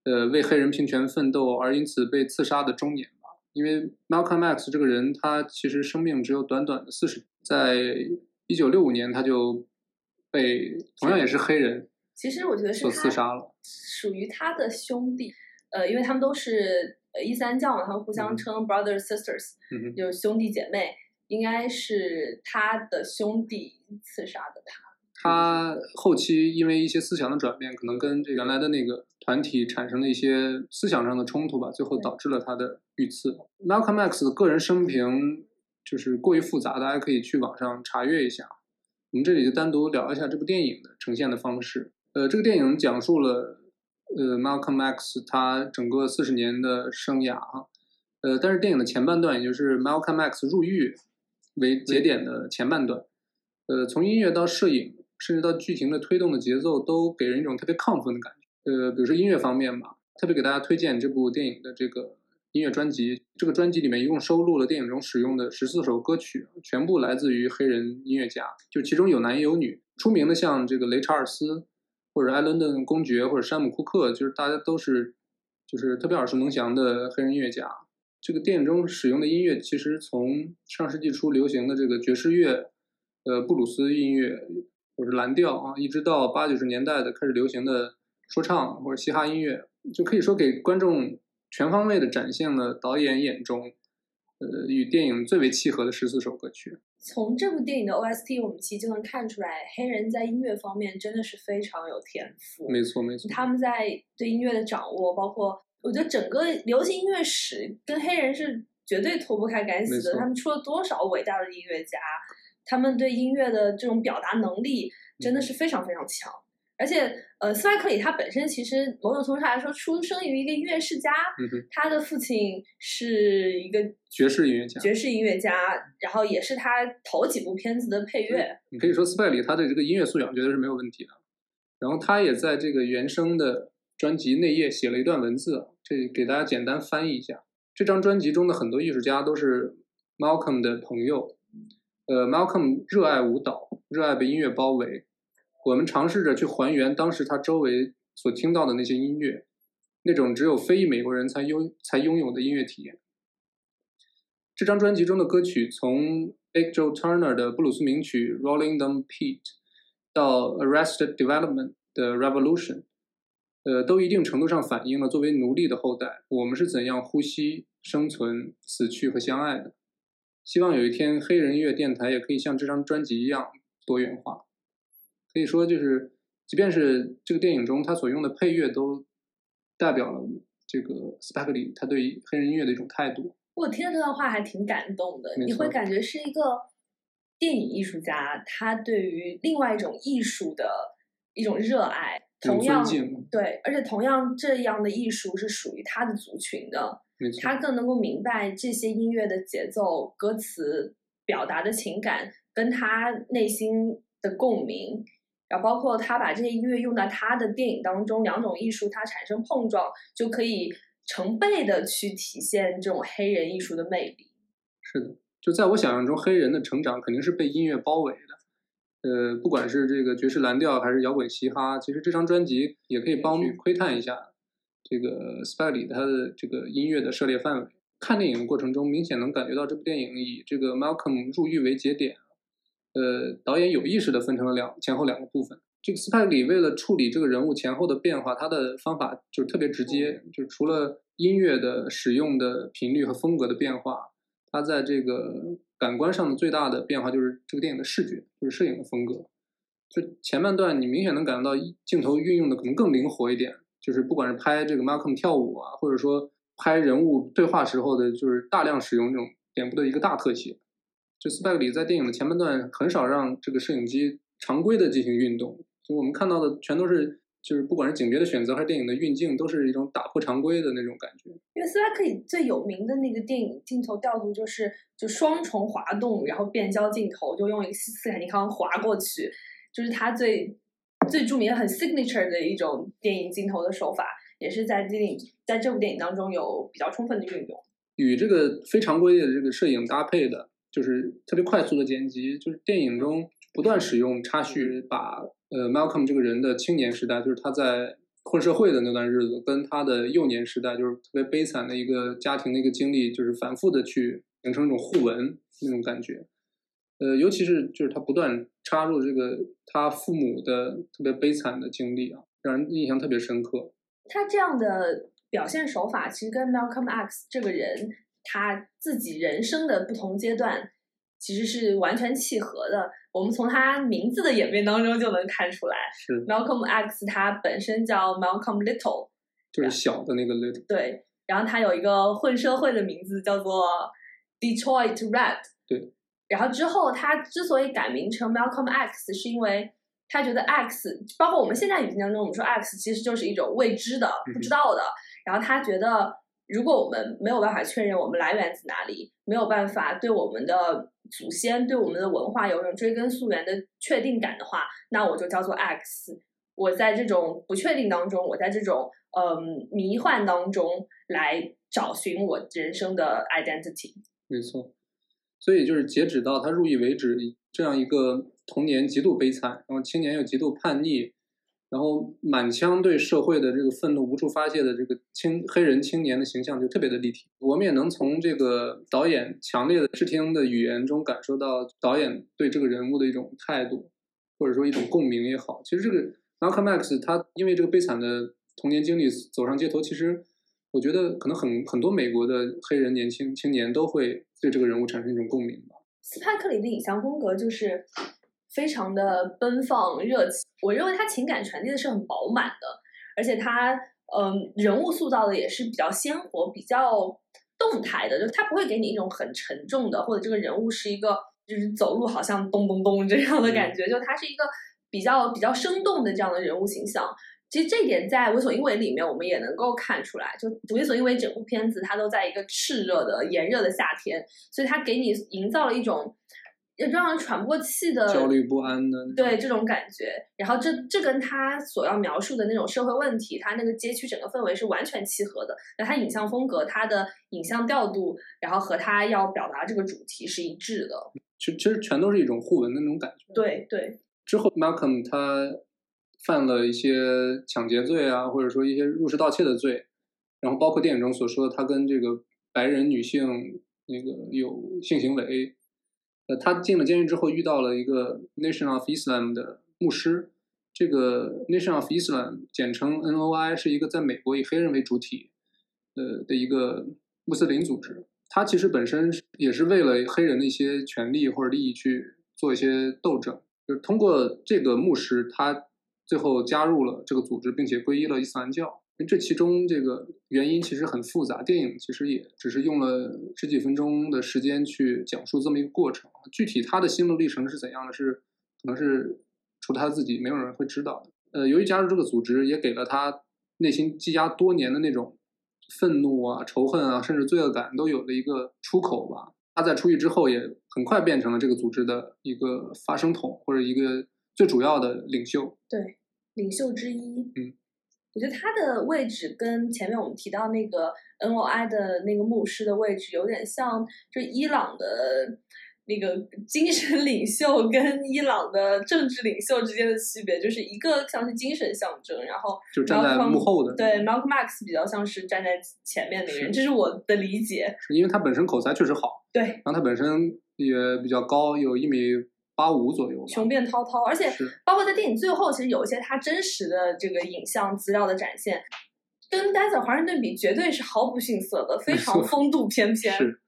呃为黑人平权奋斗而因此被刺杀的中年。因为 Malcolm X 这个人，他其实生命只有短短的四十，在一九六五年他就被同样也是黑人其实我觉得是刺杀了。属于他的兄弟，呃，因为他们都是呃伊斯兰教嘛，他们互相嗯称 brothers sisters，、嗯，就是兄弟姐妹，应该是他的兄弟刺杀的他。他后期因为一些思想的转变，可能跟这原来的那个团体产生了一些思想上的冲突吧，最后导致了他的遇刺。Malcolm X 的个人生平就是过于复杂，大家可以去网上查阅一下。我们这里就单独聊一下这部电影的呈现的方式。呃，这个电影讲述了呃 Malcolm X 他整个四十年的生涯啊，呃，但是电影的前半段，也就是 Malcolm X 入狱为节点的前半段，呃，从音乐到摄影，甚至到剧情的推动的节奏，都给人一种特别亢奋的感觉。呃，比如说音乐方面吧，特别给大家推荐这部电影的这个音乐专辑。这个专辑里面一共收录了电影中使用的十四首歌曲，全部来自于黑人音乐家，就其中有男有女。出名的像这个雷查尔斯，或者艾伦顿公爵，或者山姆库克，就是大家都是就是特别耳熟能详的黑人音乐家。这个电影中使用的音乐，其实从上世纪初流行的这个爵士乐、呃布鲁斯音乐或者蓝调啊，一直到八九十年代的开始流行的说唱或者嘻哈音乐，就可以说给观众全方位的展现了导演眼中，呃与电影最为契合的十四首歌曲。从这部电影的 OST，我们其实就能看出来，黑人在音乐方面真的是非常有天赋。没错，没错。他们在对音乐的掌握，包括我觉得整个流行音乐史跟黑人是绝对脱不开干系的。他们出了多少伟大的音乐家，他们对音乐的这种表达能力真的是非常非常强。而且，呃，斯派克里他本身其实某种程度上来说，出生于一个音乐世家，嗯哼，他的父亲是一个爵士音乐家爵士音乐家，然后也是他头几部片子的配乐。你可以说斯派里他的这个音乐素养绝对是没有问题的。然后他也在这个原声的专辑内页写了一段文字，这给大家简单翻译一下。这张专辑中的很多艺术家都是 Malcolm 的朋友。呃，Malcolm 热爱舞蹈，热爱被音乐包围。我们尝试着去还原当时他周围所听到的那些音乐，那种只有非裔美国人才拥才拥有的音乐体验。这张专辑中的歌曲，从 Big Joe Turner 的布鲁斯名曲《Rolling Them Pete》到 Arrested Development 的《Revolution》，呃，都一定程度上反映了作为奴隶的后代，我们是怎样呼吸、生存、死去和相爱的。希望有一天，黑人音乐电台也可以像这张专辑一样多元化。可以说，就是即便是这个电影中他所用的配乐，都代表了这个斯派克里他对黑人音乐的一种态度。我听了这段话还挺感动的，你会感觉是一个电影艺术家，他对于另外一种艺术的一种热爱，同样对，而且同样这样的艺术是属于他的族群的，他更能够明白这些音乐的节奏、歌词表达的情感跟他内心的共鸣。然后包括他把这些音乐用到他的电影当中，两种艺术它产生碰撞，就可以成倍的去体现这种黑人艺术的魅力。是的，就在我想象中，黑人的成长肯定是被音乐包围的。呃，不管是这个爵士蓝调还是摇滚嘻哈，其实这张专辑也可以帮你窥探一下这个 s p y 里他的这个音乐的涉猎范围。看电影的过程中，明显能感觉到这部电影以这个 Malcolm 入狱为节点，呃，导演有意识的分成了两前后两个部分。这个斯派里为了处理这个人物前后的变化，他的方法就是特别直接，就除了音乐的使用的频率和风格的变化，他在这个感官上的最大的变化就是这个电影的视觉，就是摄影的风格。就前半段你明显能感觉到镜头运用的可能更灵活一点，就是不管是拍这个 Malcolm 跳舞啊，或者说拍人物对话时候的，就是大量使用这种脸部的一个大特写。就斯派克里在电影的前半段很少让这个摄影机常规的进行运动，就我们看到的全都是就是不管是景别的选择还是电影的运镜，都是一种打破常规的那种感觉。因为斯派克里最有名的那个电影镜头调度就是就双重滑动，然后变焦镜头，就用一个斯斯坦尼康滑过去，就是他最最著名的很 signature 的一种电影镜头的手法，也是在电影在这部电影当中有比较充分的运用。与这个非常规的这个摄影搭配的，就是特别快速的剪辑，就是电影中不断使用插叙，把呃 Malcolm 这个人的青年时代，就是他在混社会的那段日子，跟他的幼年时代，就是特别悲惨的一个家庭的一个经历，就是反复的去形成一种互文那种感觉。呃，尤其是就是他不断插入这个他父母的特别悲惨的经历啊，让人印象特别深刻。他这样的表现手法，其实跟 Malcolm X 这个人他自己人生的不同阶段其实是完全契合的。我们从他名字的演变当中就能看出来是，，Malcolm X 他本身叫 Malcolm Little，就是小的那个 little，对，然后他有一个混社会的名字叫做 Detroit Red。对。然后之后他之所以改名成 Malcolm X，是因为他觉得 X，包括我们现在语境当中，我们说 X 其实就是一种未知的、不知道的。然后他觉得，如果我们没有办法确认我们来源自哪里，没有办法对我们的祖先、对我们的文化有种追根溯源的确定感的话，那我就叫做 X。我在这种不确定当中，我在这种嗯迷幻当中来找寻我人生的 identity。没错。所以就是截止到他入狱为止，这样一个童年极度悲惨，然后青年又极度叛逆，然后满腔对社会的这个愤怒无处发泄的这个青黑人青年的形象就特别的立体。我们也能从这个导演强烈的视听的语言中感受到导演对这个人物的一种态度，或者说一种共鸣也好。其实这个 Malcolm X 他因为这个悲惨的童年经历走上街头，其实我觉得可能很很多美国的黑人年轻青年都会对这个人物产生一种共鸣吧。斯派克里的影像风格就是非常的奔放热情，我认为他情感传递的是很饱满的，而且他嗯人物塑造的也是比较鲜活、比较动态的，就他不会给你一种很沉重的，或者这个人物是一个就是走路好像咚咚咚这样的感觉，就他是一个比较比较生动的这样的人物形象。其实这一点在《为所欲为》里面我们也能够看出来，就《为所欲为》整部片子它都在一个炽热的炎热的夏天，所以它给你营造了一种让人喘不过气的焦虑不安的，对这种感觉。然后这这跟他所要描述的那种社会问题，他那个街区整个氛围是完全契合的。那他影像风格、他的影像调度，然后和他要表达这个主题是一致的。其其实全都是一种互文的那种感觉。对对。之后，Malcolm 他犯了一些抢劫罪啊，或者说一些入室盗窃的罪，然后包括电影中所说的他跟这个白人女性那个有性行为。呃，他进了监狱之后遇到了一个 Nation of Islam 的牧师。这个 Nation of Islam 简称 NOI 是一个在美国以黑人为主体呃的一个穆斯林组织。他其实本身也是为了黑人的一些权利或者利益去做一些斗争。就是通过这个牧师，他最后加入了这个组织，并且皈依了伊斯兰教。这其中这个原因其实很复杂，电影其实也只是用了十几分钟的时间去讲述这么一个过程。具体他的心路历程是怎样的，是可能是除了他自己，没有人会知道的。呃，由于加入这个组织，也给了他内心积压多年的那种愤怒啊、仇恨啊，甚至罪恶感，都有了一个出口吧。他在出狱之后，也很快变成了这个组织的一个发声筒，或者一个最主要的领袖。对，领袖之一。嗯，我觉得他的位置跟前面我们提到那个 NOI 的那个牧师的位置有点像，就伊朗的。那个精神领袖跟伊朗的政治领袖之间的区别，就是一个像是精神象征，然后就站在幕后的。对，Malcolm X 比较像是站在前面那个人，这是我的理解。是因为他本身口才确实好，对，然后他本身也比较高，有一米八五左右，雄辩滔滔，而且包括在电影最后，其实有一些他真实的这个影像资料的展现，跟丹泽华盛顿比，绝对是毫不逊色的，非常风度翩翩。是。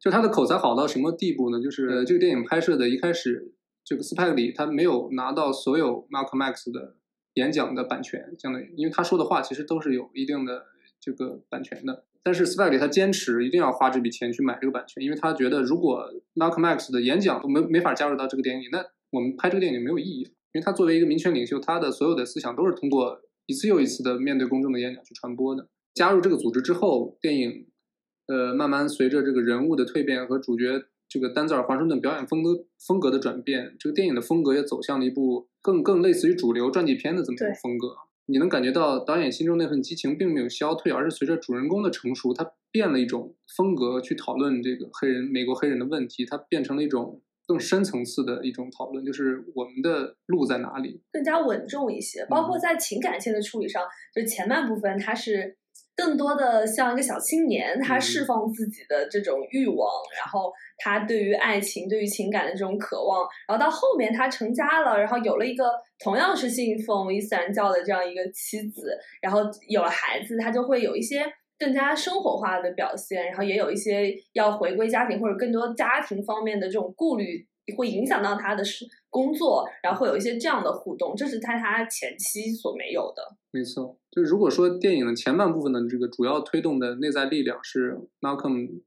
就他的口才好到什么地步呢？就是这个电影拍摄的一开始，这个斯派克里他没有拿到所有 Malcolm X 的演讲的版权，相当于因为他说的话其实都是有一定的这个版权的。但是斯派克里他坚持一定要花这笔钱去买这个版权，因为他觉得如果 Malcolm X 的演讲都没没法加入到这个电影里，那我们拍这个电影没有意义。因为他作为一个民权领袖，他的所有的思想都是通过一次又一次的面对公众的演讲去传播的。加入这个组织之后，电影。呃，慢慢随着这个人物的蜕变和主角这个丹泽尔·华盛顿表演风格风格的转变，这个电影的风格也走向了一部更更类似于主流传记片的这么一种风格。你能感觉到导演心中那份激情并没有消退，而是随着主人公的成熟，他变了一种风格去讨论这个黑人美国黑人的问题，他变成了一种更深层次的一种讨论，就是我们的路在哪里，更加稳重一些。包括在情感线的处理上，就前半部分他是。更多的像一个小青年，他释放自己的这种欲望，然后他对于爱情、对于情感的这种渴望，然后到后面他成家了，然后有了一个同样是信奉伊斯兰教的这样一个妻子，然后有了孩子，他就会有一些更加生活化的表现，然后也有一些要回归家庭或者更多家庭方面的这种顾虑，会影响到他的是工作，然后会有一些这样的互动，这是在他前期所没有的。没错。就是如果说电影的前半部分的这个主要推动的内在力量是 Malcolm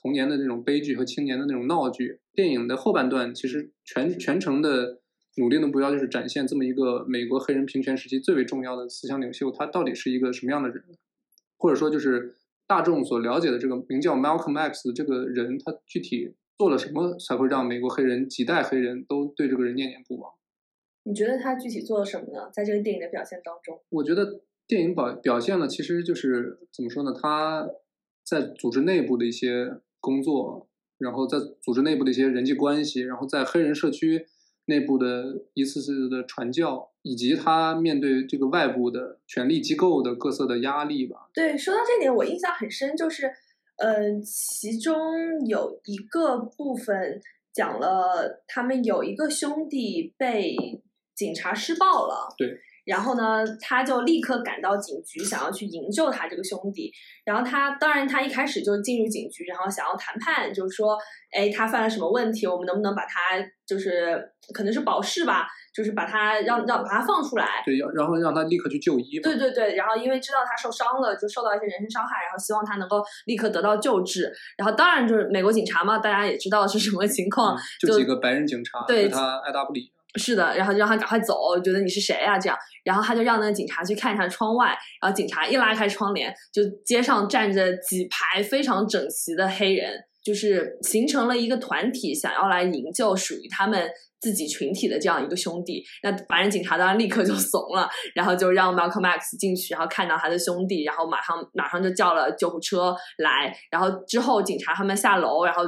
童年的那种悲剧和青年的那种闹剧，电影的后半段其实全全程的努力的目标就是展现这么一个美国黑人平权时期最为重要的思想领袖，他到底是一个什么样的人，或者说就是大众所了解的这个名叫 Malcolm X 的这个人，他具体做了什么才会让美国黑人几代黑人都对这个人念念不忘？你觉得他具体做了什么呢？在这个电影的表现当中，我觉得。电影表表现了，其实就是怎么说呢？他在组织内部的一些工作，然后在组织内部的一些人际关系，然后在黑人社区内部的一次次的传教，以及他面对这个外部的权力机构的各色的压力吧。对，说到这点，我印象很深，就是，呃，其中有一个部分讲了，他们有一个兄弟被警察施暴了。对。然后呢，他就立刻赶到警局，想要去营救他这个兄弟。然后他当然，他一开始就进入警局，然后想要谈判，就是说，哎，他犯了什么问题，我们能不能把他，就是可能是保释吧，就是把他让让把他放出来。对，要然后让他立刻去就医。对对对，然后因为知道他受伤了，就受到一些人身伤害，然后希望他能够立刻得到救治。然后当然就是美国警察嘛，大家也知道是什么情况，嗯就几个白人警察对对他爱答不理。是的，然后就让他赶快走，觉得你是谁啊？这样，然后他就让那个警察去看一下窗外，然后警察一拉开窗帘，就街上站着几排非常整齐的黑人，就是形成了一个团体，想要来营救属于他们自己群体的这样一个兄弟。那白人警察当然立刻就 怂了，然后就让 Malcolm X 进去，然后看到他的兄弟，然后马上马上就叫了救护车来，然后之后警察他们下楼，然后。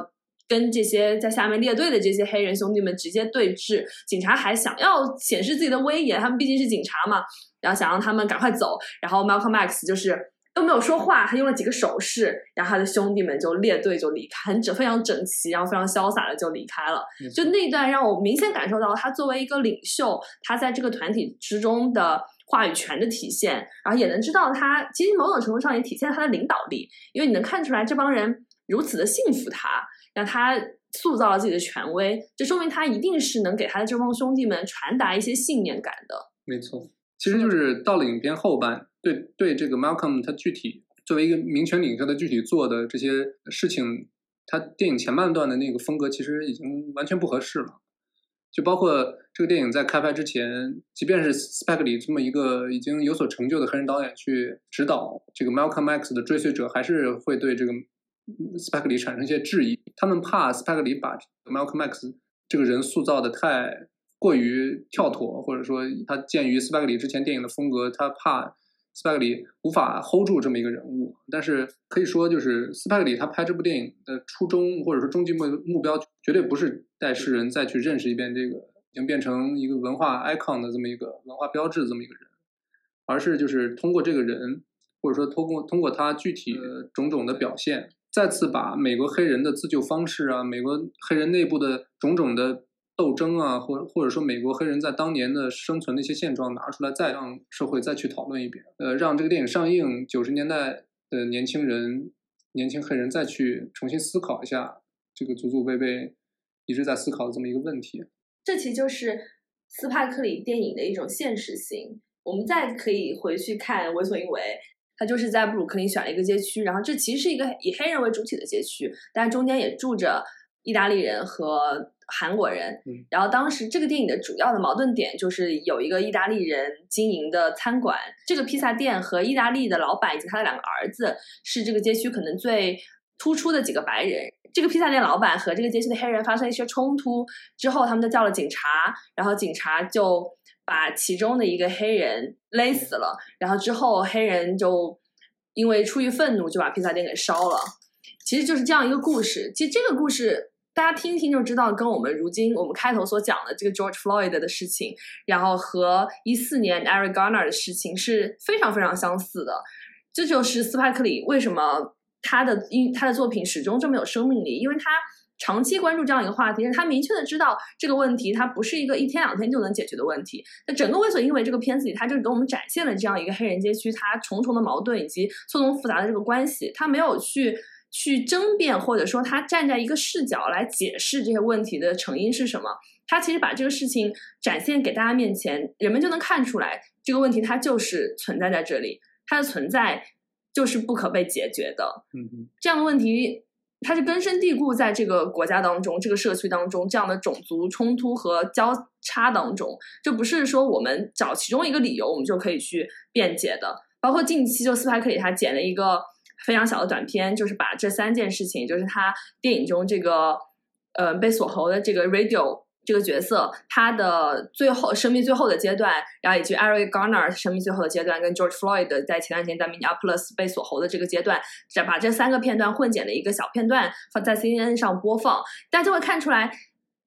跟这些在下面列队的这些黑人兄弟们直接对峙，警察还想要显示自己的威严，他们毕竟是警察嘛，然后想让他们赶快走。然后 Malcolm X 就是都没有说话，他用了几个手势，然后他的兄弟们就列队就离开，很整非常整齐，然后非常潇洒的就离开了。就那一段让我明显感受到他作为一个领袖，他在这个团体之中的话语权的体现，然后也能知道他其实某种程度上也体现了他的领导力，因为你能看出来这帮人如此的信服他。让他塑造了自己的权威，这说明他一定是能给他的这帮兄弟们传达一些信念感的。没错，其实就是到了影片后半，对对这个 Malcolm 他具体作为一个民权领袖的具体做的这些事情，他电影前半段的那个风格其实已经完全不合适了。就包括这个电影在开拍之前，即便是 Spike Lee 这么一个已经有所成就的黑人导演去指导这个 Malcolm X 的追随者，还是会对这个 Spike Lee 产生一些质疑。他们怕 Spike Lee 把 Malcolm X 这个人塑造的太过于跳脱，或者说他鉴于 Spike Lee 之前电影的风格，他怕 Spike Lee 无法 hold 住这么一个人物。但是可以说，就是 Spike Lee 他拍这部电影的初衷，或者说终极目目标，绝对不是带世人再去认识一遍这个已经变成一个文化 icon 的这么一个文化标志的这么一个人，而是就是通过这个人，或者说通过通过他具体种种的表现。再次把美国黑人的自救方式啊，美国黑人内部的种种的斗争啊，或或者说美国黑人在当年的生存的一些现状拿出来，再让社会再去讨论一遍。呃，让这个电影上映，九十年代的年轻人、年轻黑人再去重新思考一下这个祖祖辈辈一直在思考的这么一个问题。这其实就是斯派克里电影的一种现实性。我们再可以回去看《为所欲为》。他就是在布鲁克林选了一个街区，然后这其实是一个以黑人为主体的街区，但中间也住着意大利人和韩国人。嗯，然后当时这个电影的主要的矛盾点就是有一个意大利人经营的餐馆，这个披萨店和意大利的老板以及他的两个儿子是这个街区可能最突出的几个白人。这个披萨店老板和这个街区的黑人发生一些冲突之后，他们就叫了警察，然后警察就。把其中的一个黑人勒死了，然后之后黑人就因为出于愤怒就把披萨店给烧了。其实就是这样一个故事。其实这个故事大家听一听就知道，跟我们如今我们开头所讲的这个 George Floyd 的事情，然后和一四年 Eric Garner 的事情是非常非常相似的。这就是斯派克里为什么他的因他的作品始终这么有生命力，因为他。长期关注这样一个话题，他明确的知道这个问题，它不是一个一天两天就能解决的问题。那整个《为所因为》这个片子里，他就给我们展现了这样一个黑人街区它重重的矛盾以及错综复杂的这个关系。他没有去去争辩，或者说他站在一个视角来解释这些问题的成因是什么。他其实把这个事情展现给大家面前，人们就能看出来这个问题它就是存在在这里，它的存在就是不可被解决的。嗯这样的问题。它是根深蒂固在这个国家当中、这个社区当中这样的种族冲突和交叉当中，这不是说我们找其中一个理由我们就可以去辩解的。包括近期就斯派克里他剪了一个非常小的短片，就是把这三件事情，就是他电影中这个呃被锁喉的这个 radio。这个角色他的最后生命最后的阶段，然后以及 Eric Garner 生命最后的阶段，跟 George Floyd 在前段时间在 Minneapolis 被锁喉的这个阶段，再把这三个片段混剪的一个小片段放在 CNN 上播放，大家就会看出来，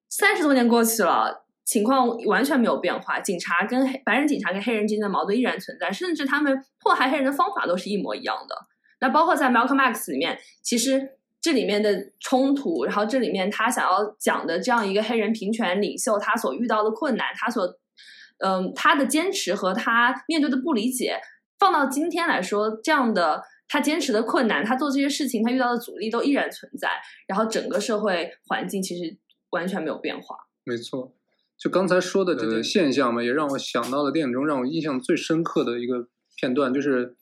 三十多年过去了，情况完全没有变化，警察跟黑白人警察跟黑人之间的矛盾依然存在，甚至他们迫害黑人的方法都是一模一样的。那包括在 Malcolm X 里面，其实。这里面的冲突，然后这里面他想要讲的这样一个黑人平权领袖，他所遇到的困难，他所，嗯，他的坚持和他面对的不理解，放到今天来说，这样的他坚持的困难，他做这些事情，他遇到的阻力都依然存在，然后整个社会环境其实完全没有变化。没错，就刚才说的这个现象嘛，也让我想到了电影中让我印象最深刻的一个片段，就是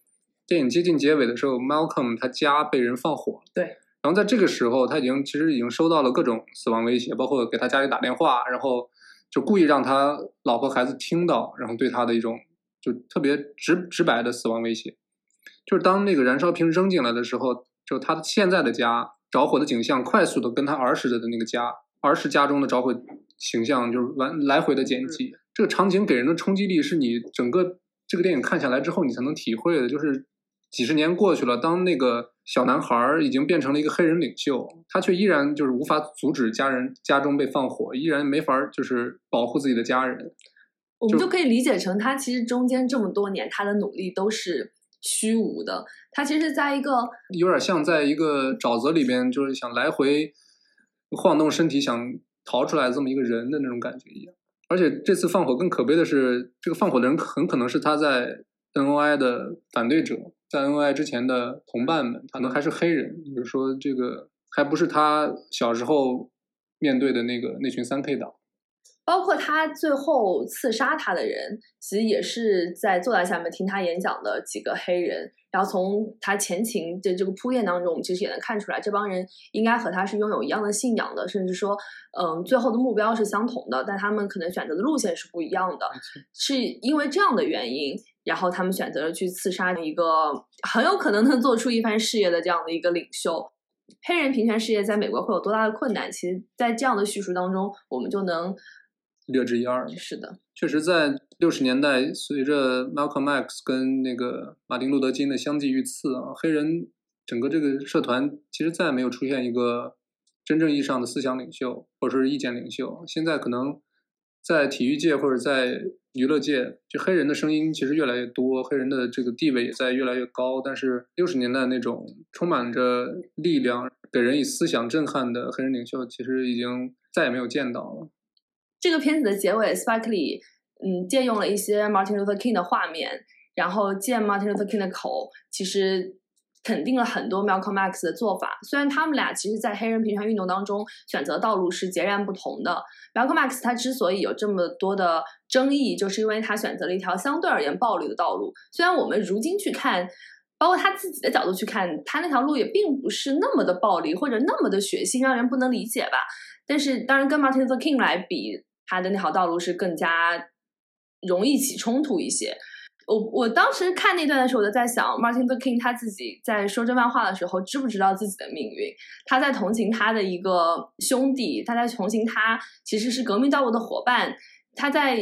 电影接近结尾的时候，Malcolm 他家被人放火。对。然后在这个时候，他已经其实已经收到了各种死亡威胁，包括给他家里打电话，然后就故意让他老婆孩子听到，然后对他的一种就特别直直白的死亡威胁。就是当那个燃烧瓶扔进来的时候，就他现在的家着火的景象，快速的跟他儿时的那个家儿时家中的着火。形象就是完来回的剪辑，这个场景给人的冲击力是你整个这个电影看下来之后你才能体会的。就是几十年过去了，当那个小男孩已经变成了一个黑人领袖，他却依然就是无法阻止家人家中被放火，依然没法就是保护自己的家人。我们就可以理解成，他其实中间这么多年他的努力都是虚无的。他其实在一个有点像在一个沼泽里边，就是想来回晃动身体想。逃出来这么一个人的那种感觉一样，而且这次放火更可悲的是，这个放火的人很可能是他在 N O I 的反对者，在 N O I 之前的同伴们，可能还是黑人，比如说这个还不是他小时候面对的那个那群三 K 党。包括他最后刺杀他的人，其实也是在坐在下面听他演讲的几个黑人。然后从他前情的这个铺垫当中，我们其实也能看出来，这帮人应该和他是拥有一样的信仰的，甚至说，嗯，最后的目标是相同的，但他们可能选择的路线是不一样的。是因为这样的原因，然后他们选择了去刺杀一个很有可能能做出一番事业的这样的一个领袖。黑人平权事业在美国会有多大的困难？其实，在这样的叙述当中，我们就能。略知一二。是的，确实，在六十年代，随着 Malcolm X 跟那个马丁路德金的相继遇刺啊，黑人整个这个社团其实再也没有出现一个真正意义上的思想领袖或者说是意见领袖。现在可能在体育界或者在娱乐界，就黑人的声音其实越来越多，黑人的这个地位也在越来越高。但是六十年代那种充满着力量、给人以思想震撼的黑人领袖，其实已经再也没有见到了。这个片子的结尾，Spike Lee 嗯借用了一些 Martin Luther King 的画面，然后借 Martin Luther King 的口，其实肯定了很多 Malcolm X 的做法。虽然他们俩其实，在黑人平权运动当中选择道路是截然不同的。Malcolm X 他之所以有这么多的争议，就是因为他选择了一条相对而言暴力的道路。虽然我们如今去看，包括他自己的角度去看，他那条路也并不是那么的暴力或者那么的血腥，让人不能理解吧。但是，当然跟 Martin Luther King 来比。他的那条道路是更加容易起冲突一些。我我当时看那段的时候，我就在想，Martin Luther King 他自己在说这番话的时候，知不知道自己的命运？他在同情他的一个兄弟，他在同情他其实是革命道路的伙伴，他在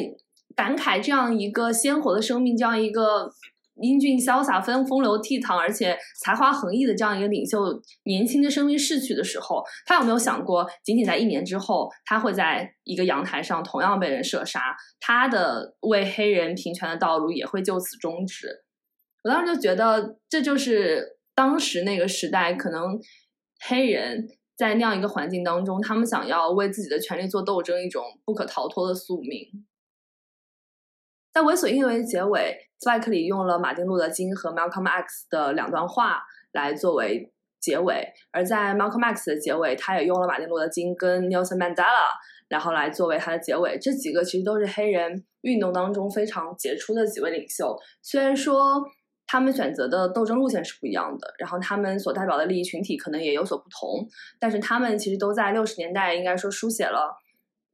感慨这样一个鲜活的生命，这样一个。英俊潇洒、风风流倜傥，而且才华横溢的这样一个领袖，年轻的生命逝去的时候，他有没有想过，仅仅在一年之后，他会在一个阳台上同样被人射杀，他的为黑人平权的道路也会就此终止？我当时就觉得，这就是当时那个时代，可能黑人在那样一个环境当中，他们想要为自己的权利做斗争，一种不可逃脱的宿命。在为所欲为结尾，Spike 里用了马丁路德金和 Malcolm X 的两段话来作为结尾，而在 Malcolm X 的结尾，他也用了马丁路德金跟 Nelson Mandela，然后来作为他的结尾。这几个其实都是黑人运动当中非常杰出的几位领袖，虽然说他们选择的斗争路线是不一样的，然后他们所代表的利益群体可能也有所不同，但是他们其实都在六十年代应该说书写了。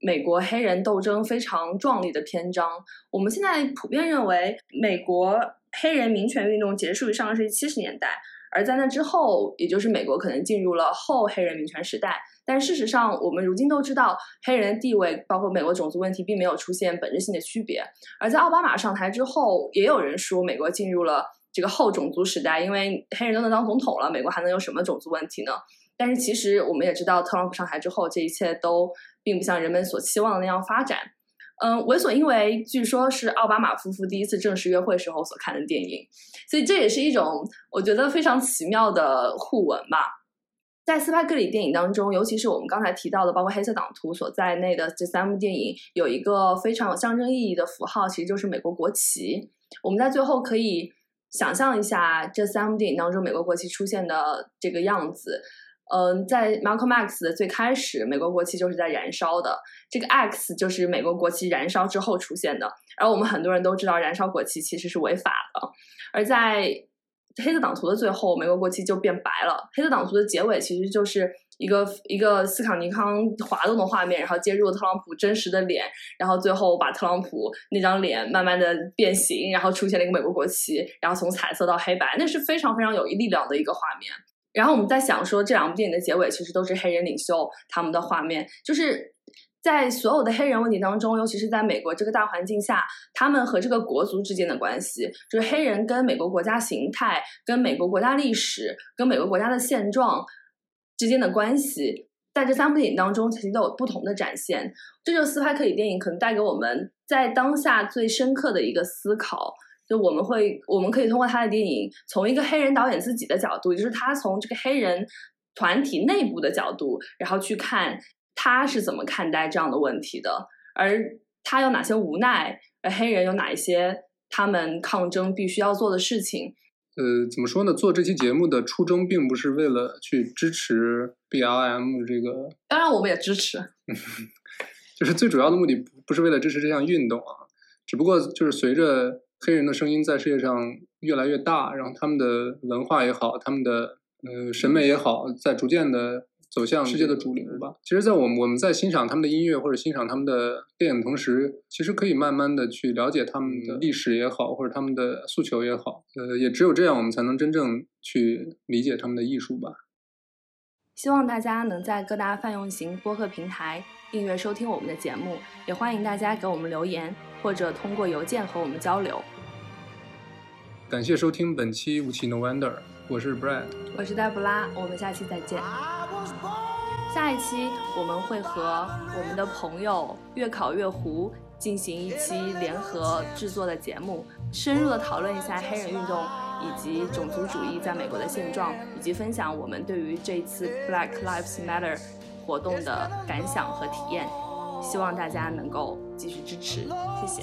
美国黑人斗争非常壮丽的篇章。我们现在普遍认为，美国黑人民权运动结束于上个世纪七十年代，而在那之后，也就是美国可能进入了后黑人民权时代。但事实上，我们如今都知道，黑人的地位，包括美国种族问题，并没有出现本质性的区别。而在奥巴马上台之后，也有人说美国进入了这个后种族时代，因为黑人都能当总统了，美国还能有什么种族问题呢？但是其实我们也知道，特朗普上台之后，这一切都并不像人们所期望的那样发展。嗯，为所因为据说是奥巴马夫妇第一次正式约会时候所看的电影，所以这也是一种我觉得非常奇妙的互文吧。在斯派克里电影当中，尤其是我们刚才提到的，包括《黑色党徒》所在内的这三部电影，有一个非常有象征意义的符号，其实就是美国国旗。我们在最后可以想象一下这三部电影当中美国国旗出现的这个样子。嗯，在 Malcolm X 的最开始，美国国旗就是在燃烧的。这个 X 就是美国国旗燃烧之后出现的。而我们很多人都知道，燃烧国旗其实是违法的。而在黑色党徒的最后，美国国旗就变白了。黑色党徒的结尾其实就是一个一个斯卡尼康滑动的画面，然后接入了特朗普真实的脸，然后最后把特朗普那张脸慢慢的变形，然后出现了一个美国国旗，然后从彩色到黑白，那是非常非常有力量的一个画面。然后我们在想说，这两部电影的结尾其实都是黑人领袖他们的画面，就是在所有的黑人问题当中，尤其是在美国这个大环境下，他们和这个国族之间的关系，就是黑人跟美国国家形态、跟美国国家历史、跟美国国家的现状之间的关系，在这三部电影当中，其实都有不同的展现。这就是斯派克里电影可能带给我们在当下最深刻的一个思考。就我们会，我们可以通过他的电影，从一个黑人导演自己的角度，就是他从这个黑人团体内部的角度，然后去看他是怎么看待这样的问题的，而他有哪些无奈，而黑人有哪一些他们抗争必须要做的事情。呃，怎么说呢？做这期节目的初衷并不是为了去支持 BLM 这个，当然我们也支持，就是最主要的目的不不是为了支持这项运动啊，只不过就是随着。黑人的声音在世界上越来越大，然后他们的文化也好，他们的呃审美也好，在逐渐的走向世界的主流吧。其实，在我们我们在欣赏他们的音乐或者欣赏他们的电影同时，其实可以慢慢的去了解他们的历史也好，或者他们的诉求也好。呃，也只有这样，我们才能真正去理解他们的艺术吧。希望大家能在各大泛用型播客平台订阅收听我们的节目，也欢迎大家给我们留言，或者通过邮件和我们交流。感谢收听本期《无奇 No Wonder》，我是 Brad，我是黛布拉，我们下期再见。下一期我们会和我们的朋友越考越糊进行一期联合制作的节目，深入的讨论一下黑人运动以及种族主义在美国的现状，以及分享我们对于这一次 Black Lives Matter 活动的感想和体验。希望大家能够继续支持，谢谢。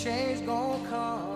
Change gonna come.